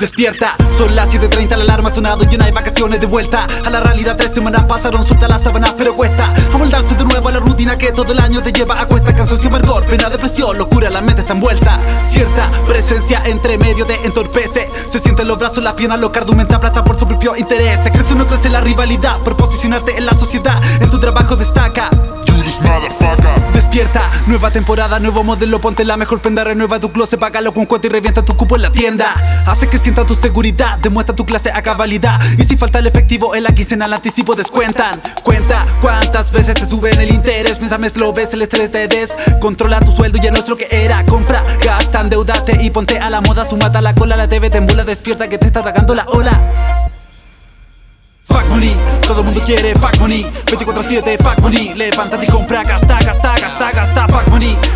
Despierta, son las 7.30, la alarma ha sonado y no hay vacaciones de vuelta. A la realidad tres semanas pasaron, suelta las sábanas pero cuesta. Amoldarse de nuevo a la rutina que todo el año te lleva a cuesta. Cansancio, amargor, pena, depresión, locura, la mente está envuelta. Cierta presencia entre medio te entorpece. Se sienten los brazos, las piernas, lo aumenta plata por su propio interés. Crece o no crece la rivalidad por posicionarte en la sociedad. En tu trabajo destaca Nueva temporada, nuevo modelo, ponte la mejor prenda, renueva tu closet, págalo con cuenta y revienta tu cupo en la tienda. Hace que sienta tu seguridad, demuestra tu clase a cabalidad. Y si falta el efectivo, en la quincena al anticipo descuentan. Cuenta cuántas veces te suben el interés, piénsame, lo ves, el estrés te des. Controla tu sueldo y el nuestro que era. Compra, gasta, endeudate y ponte a la moda, sumata la cola, la TV te embula, despierta que te está tragando la ola. Todo el mundo quiere fuck money. 24-7 fuck money, levántate y compra, gasta, gasta, gasta, gasta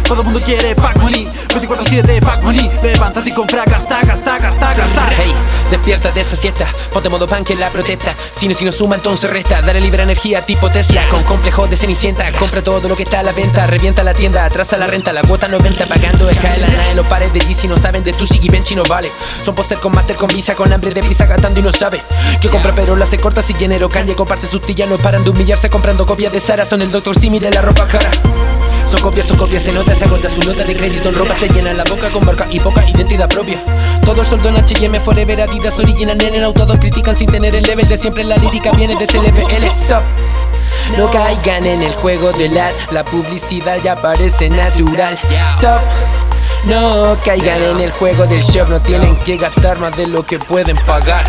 todo el mundo quiere fuck money. 24-7 fuck money, levántate y compra, gasta, gasta, gasta, gasta. Hey, despierta de esa siesta, ponte modo pan que la protesta. Si no, si no suma entonces resta, dale libre energía tipo Tesla. Con complejo de cenicienta, compra todo lo que está a la venta. Revienta la tienda, atrasa la renta, la cuota 90 Pagando el cae la nada en los pares de si no saben de tu Bench no vale. Son poster con master con visa, con hambre de visa gastando y no sabe Que compra pero la hace corta. Si llenero calle comparte sus tillas, no paran de humillarse. Comprando copias de Sara, son el doctor. Simi de la ropa cara. Son copias, son copias, se nota, se agota su nota de crédito en ropa, se llena la boca con marca y poca identidad propia. Todo el soldo en H&M, Forever, Adidas, Original, en el auto, todos critican sin tener el level de siempre, la lírica viene de CLBL, stop. No caigan en el juego del art, la publicidad ya parece natural. Stop. No caigan en el juego del shop, no tienen que gastar más de lo que pueden pagar.